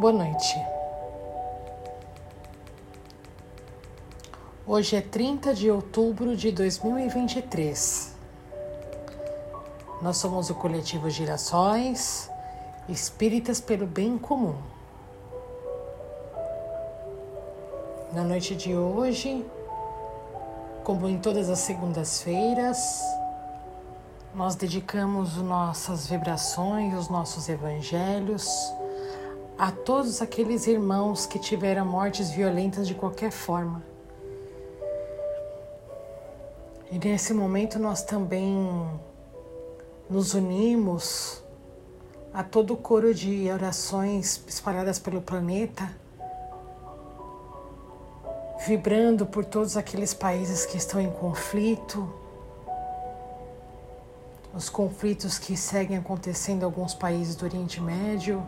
Boa noite. Hoje é 30 de outubro de 2023. Nós somos o coletivo Girassóis, espíritas pelo bem comum. Na noite de hoje, como em todas as segundas-feiras, nós dedicamos nossas vibrações, os nossos evangelhos a todos aqueles irmãos que tiveram mortes violentas de qualquer forma. E nesse momento nós também nos unimos a todo o coro de orações espalhadas pelo planeta, vibrando por todos aqueles países que estão em conflito, os conflitos que seguem acontecendo em alguns países do Oriente Médio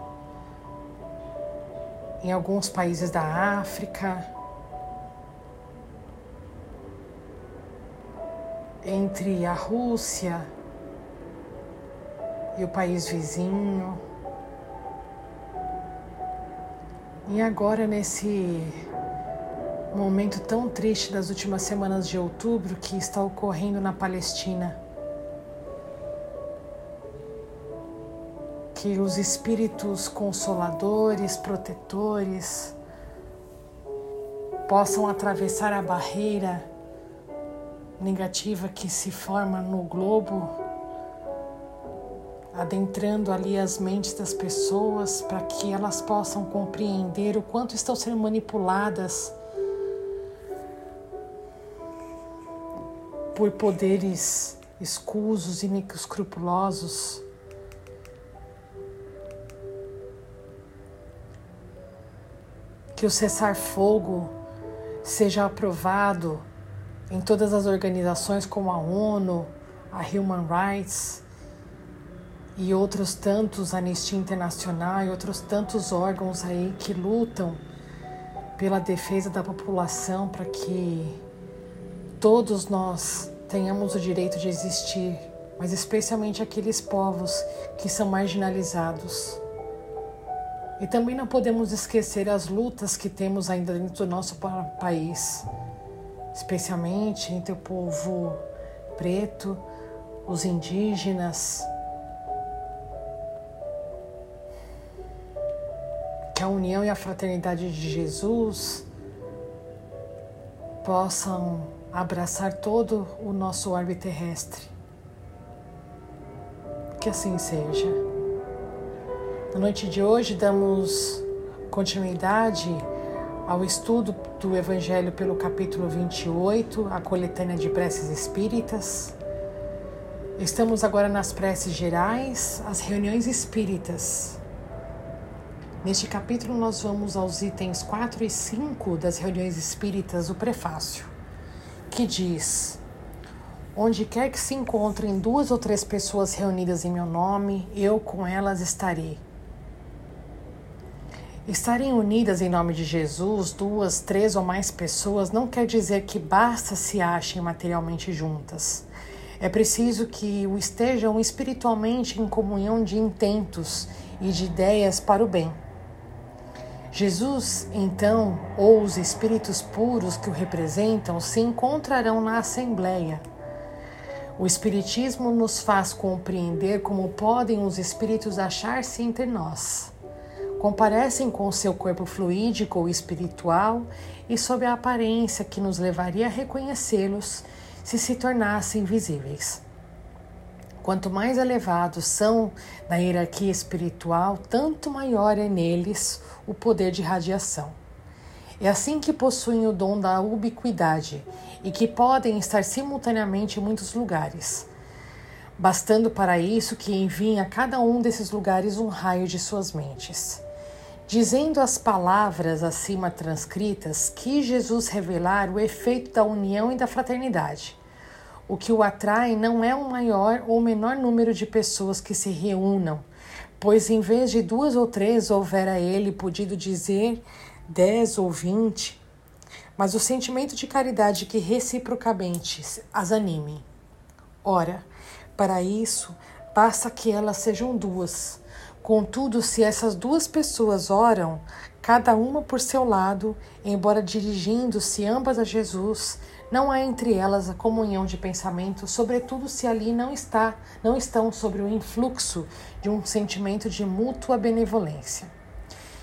em alguns países da África, entre a Rússia e o país vizinho. E agora, nesse momento tão triste das últimas semanas de outubro que está ocorrendo na Palestina. Que os espíritos consoladores, protetores, possam atravessar a barreira negativa que se forma no globo, adentrando ali as mentes das pessoas para que elas possam compreender o quanto estão sendo manipuladas por poderes escusos e inescrupulosos que o cessar-fogo seja aprovado em todas as organizações como a ONU, a Human Rights e outros tantos, Anistia Internacional e outros tantos órgãos aí que lutam pela defesa da população para que todos nós tenhamos o direito de existir, mas especialmente aqueles povos que são marginalizados. E também não podemos esquecer as lutas que temos ainda dentro do nosso país, especialmente entre o povo preto, os indígenas. Que a união e a fraternidade de Jesus possam abraçar todo o nosso orbe terrestre. Que assim seja. Na noite de hoje, damos continuidade ao estudo do Evangelho pelo capítulo 28, a coletânea de preces espíritas. Estamos agora nas preces gerais, as reuniões espíritas. Neste capítulo, nós vamos aos itens 4 e 5 das reuniões espíritas, o prefácio, que diz. Onde quer que se encontrem duas ou três pessoas reunidas em meu nome, eu com elas estarei. Estarem unidas em nome de Jesus, duas, três ou mais pessoas, não quer dizer que basta se achem materialmente juntas. É preciso que o estejam espiritualmente em comunhão de intentos e de ideias para o bem. Jesus, então, ou os espíritos puros que o representam, se encontrarão na Assembleia. O Espiritismo nos faz compreender como podem os espíritos achar-se entre nós comparecem com o seu corpo fluídico ou espiritual e sob a aparência que nos levaria a reconhecê-los se se tornassem visíveis. Quanto mais elevados são na hierarquia espiritual, tanto maior é neles o poder de radiação. É assim que possuem o dom da ubiquidade e que podem estar simultaneamente em muitos lugares, bastando para isso que enviem a cada um desses lugares um raio de suas mentes. Dizendo as palavras acima transcritas, quis Jesus revelar o efeito da união e da fraternidade. O que o atrai não é um maior ou menor número de pessoas que se reúnam, pois em vez de duas ou três houvera ele podido dizer dez ou vinte, mas o sentimento de caridade que reciprocamente as anime. Ora, para isso, basta que elas sejam duas Contudo, se essas duas pessoas oram, cada uma por seu lado, embora dirigindo-se ambas a Jesus, não há entre elas a comunhão de pensamento, sobretudo se ali não está, não estão sobre o influxo de um sentimento de mútua benevolência.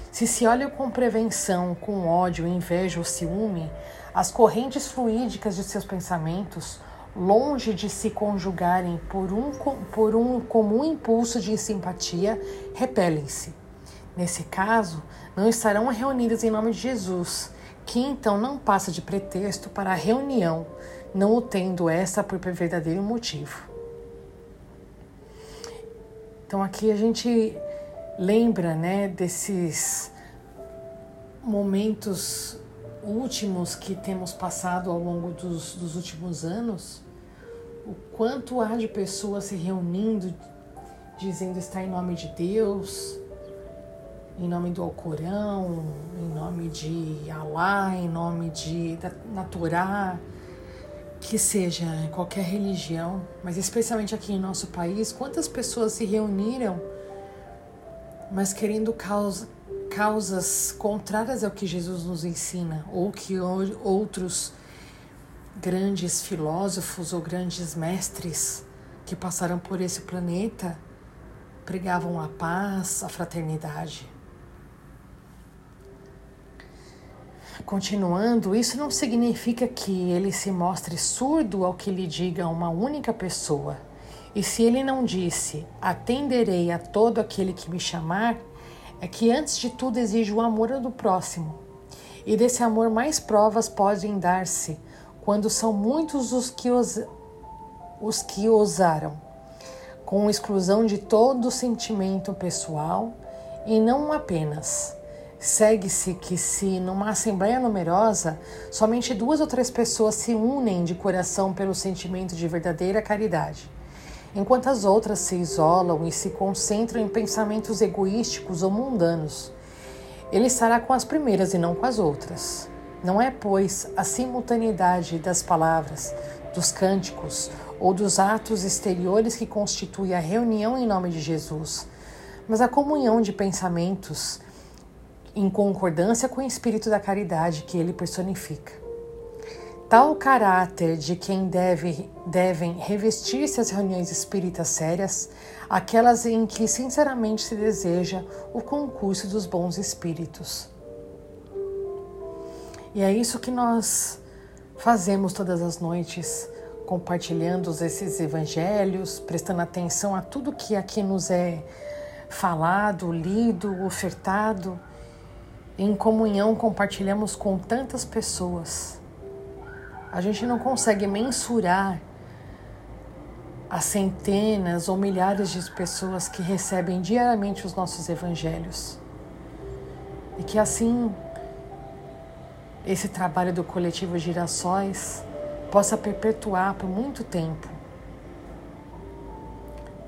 Se se olha com prevenção, com ódio, inveja ou ciúme, as correntes fluídicas de seus pensamentos, longe de se conjugarem por um, por um comum impulso de simpatia, repelem-se. Nesse caso, não estarão reunidas em nome de Jesus, que então não passa de pretexto para a reunião, não o tendo essa por verdadeiro motivo. Então aqui a gente lembra, né, desses momentos últimos que temos passado ao longo dos, dos últimos anos, o quanto há de pessoas se reunindo, dizendo estar em nome de Deus, em nome do Alcorão, em nome de Alá, em nome de da, Naturá, que seja qualquer religião, mas especialmente aqui em nosso país, quantas pessoas se reuniram, mas querendo causa, causas contrárias ao que Jesus nos ensina, ou que outros grandes filósofos ou grandes mestres que passaram por esse planeta pregavam a paz, a fraternidade. Continuando, isso não significa que ele se mostre surdo ao que lhe diga uma única pessoa. E se ele não disse, atenderei a todo aquele que me chamar, é que antes de tudo exige o amor do próximo. E desse amor mais provas podem dar-se quando são muitos os que os, os que ousaram, com exclusão de todo sentimento pessoal e não apenas. Segue-se que, se numa assembleia numerosa, somente duas ou três pessoas se unem de coração pelo sentimento de verdadeira caridade enquanto as outras se isolam e se concentram em pensamentos egoísticos ou mundanos. Ele estará com as primeiras e não com as outras. Não é, pois, a simultaneidade das palavras, dos cânticos ou dos atos exteriores que constitui a reunião em nome de Jesus, mas a comunhão de pensamentos em concordância com o espírito da caridade que ele personifica. Tal caráter de quem deve, devem revestir-se as reuniões espíritas sérias, aquelas em que sinceramente se deseja o concurso dos bons espíritos. E é isso que nós fazemos todas as noites, compartilhando esses evangelhos, prestando atenção a tudo que aqui nos é falado, lido, ofertado. Em comunhão compartilhamos com tantas pessoas a gente não consegue mensurar as centenas ou milhares de pessoas que recebem diariamente os nossos evangelhos. E que assim esse trabalho do coletivo Girassóis possa perpetuar por muito tempo.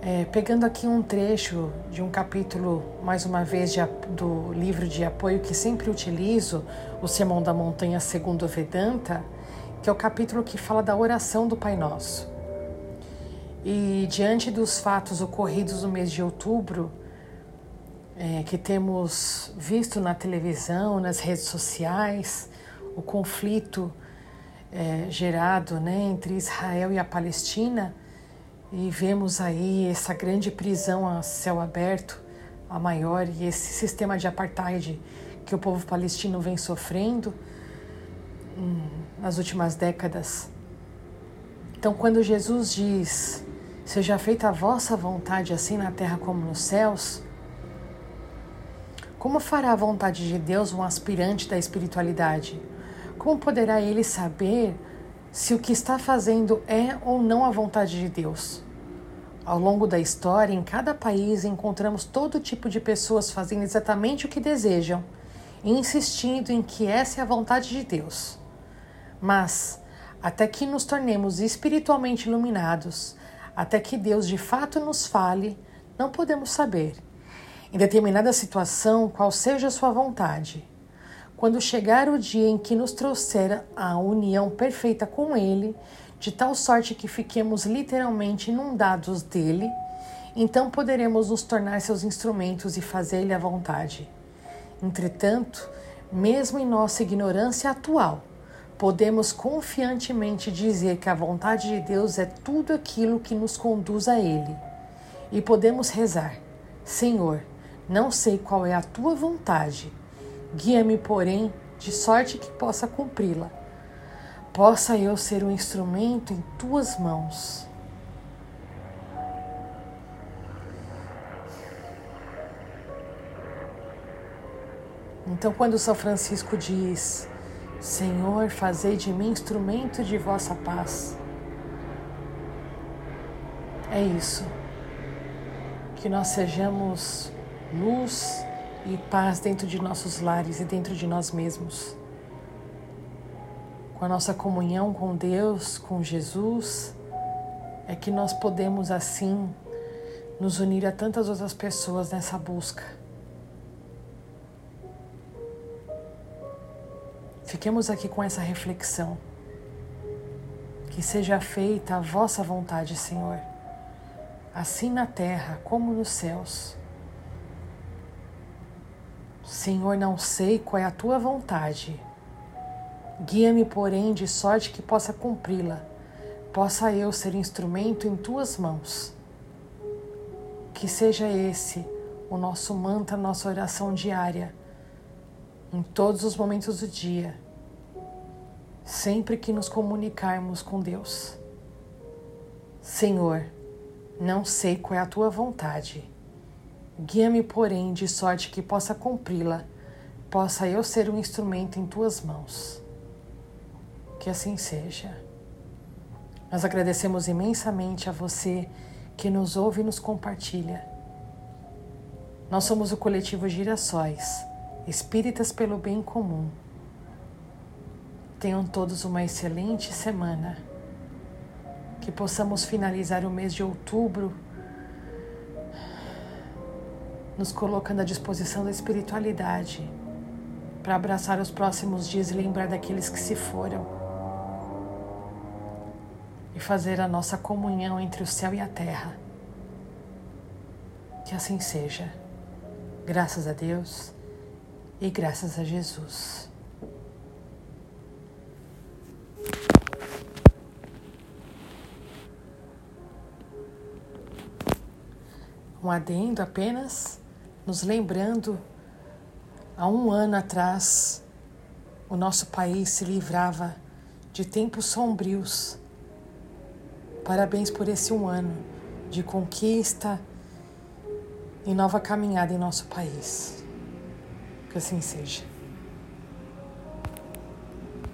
É, pegando aqui um trecho de um capítulo, mais uma vez, de, do livro de apoio que sempre utilizo, o Sermão da Montanha segundo Vedanta, que é o capítulo que fala da oração do Pai Nosso. E diante dos fatos ocorridos no mês de outubro, é, que temos visto na televisão, nas redes sociais, o conflito é, gerado né, entre Israel e a Palestina, e vemos aí essa grande prisão a céu aberto, a maior, e esse sistema de apartheid que o povo palestino vem sofrendo nas últimas décadas. Então, quando Jesus diz: Seja feita a vossa vontade, assim na terra como nos céus, como fará a vontade de Deus um aspirante da espiritualidade? Como poderá ele saber se o que está fazendo é ou não a vontade de Deus? Ao longo da história, em cada país encontramos todo tipo de pessoas fazendo exatamente o que desejam insistindo em que essa é a vontade de Deus. Mas, até que nos tornemos espiritualmente iluminados, até que Deus de fato nos fale, não podemos saber, em determinada situação, qual seja a sua vontade. Quando chegar o dia em que nos trouxer a união perfeita com Ele, de tal sorte que fiquemos literalmente inundados dele, então poderemos nos tornar seus instrumentos e fazer-lhe a vontade. Entretanto, mesmo em nossa ignorância atual, podemos confiantemente dizer que a vontade de Deus é tudo aquilo que nos conduz a Ele. E podemos rezar: Senhor, não sei qual é a tua vontade, guia-me, porém, de sorte que possa cumpri-la. Possa eu ser um instrumento em tuas mãos. Então, quando São Francisco diz: Senhor, fazei de mim instrumento de vossa paz, é isso. Que nós sejamos luz e paz dentro de nossos lares e dentro de nós mesmos. Com a nossa comunhão com Deus, com Jesus, é que nós podemos assim nos unir a tantas outras pessoas nessa busca. Fiquemos aqui com essa reflexão. Que seja feita a vossa vontade, Senhor, assim na terra como nos céus. Senhor, não sei qual é a tua vontade. Guia-me, porém, de sorte que possa cumpri-la, possa eu ser instrumento em tuas mãos. Que seja esse o nosso mantra, nossa oração diária, em todos os momentos do dia, sempre que nos comunicarmos com Deus. Senhor, não sei qual é a tua vontade Guia-me, porém, de sorte que possa cumpri-la, possa eu ser um instrumento em tuas mãos. Que assim seja. Nós agradecemos imensamente a você que nos ouve e nos compartilha. Nós somos o coletivo Girassóis, espíritas pelo bem comum. Tenham todos uma excelente semana. Que possamos finalizar o mês de outubro nos colocando à disposição da espiritualidade para abraçar os próximos dias e lembrar daqueles que se foram e fazer a nossa comunhão entre o céu e a terra. Que assim seja. Graças a Deus e graças a Jesus. Um adendo apenas nos lembrando, há um ano atrás, o nosso país se livrava de tempos sombrios. Parabéns por esse um ano de conquista e nova caminhada em nosso país. Que assim seja.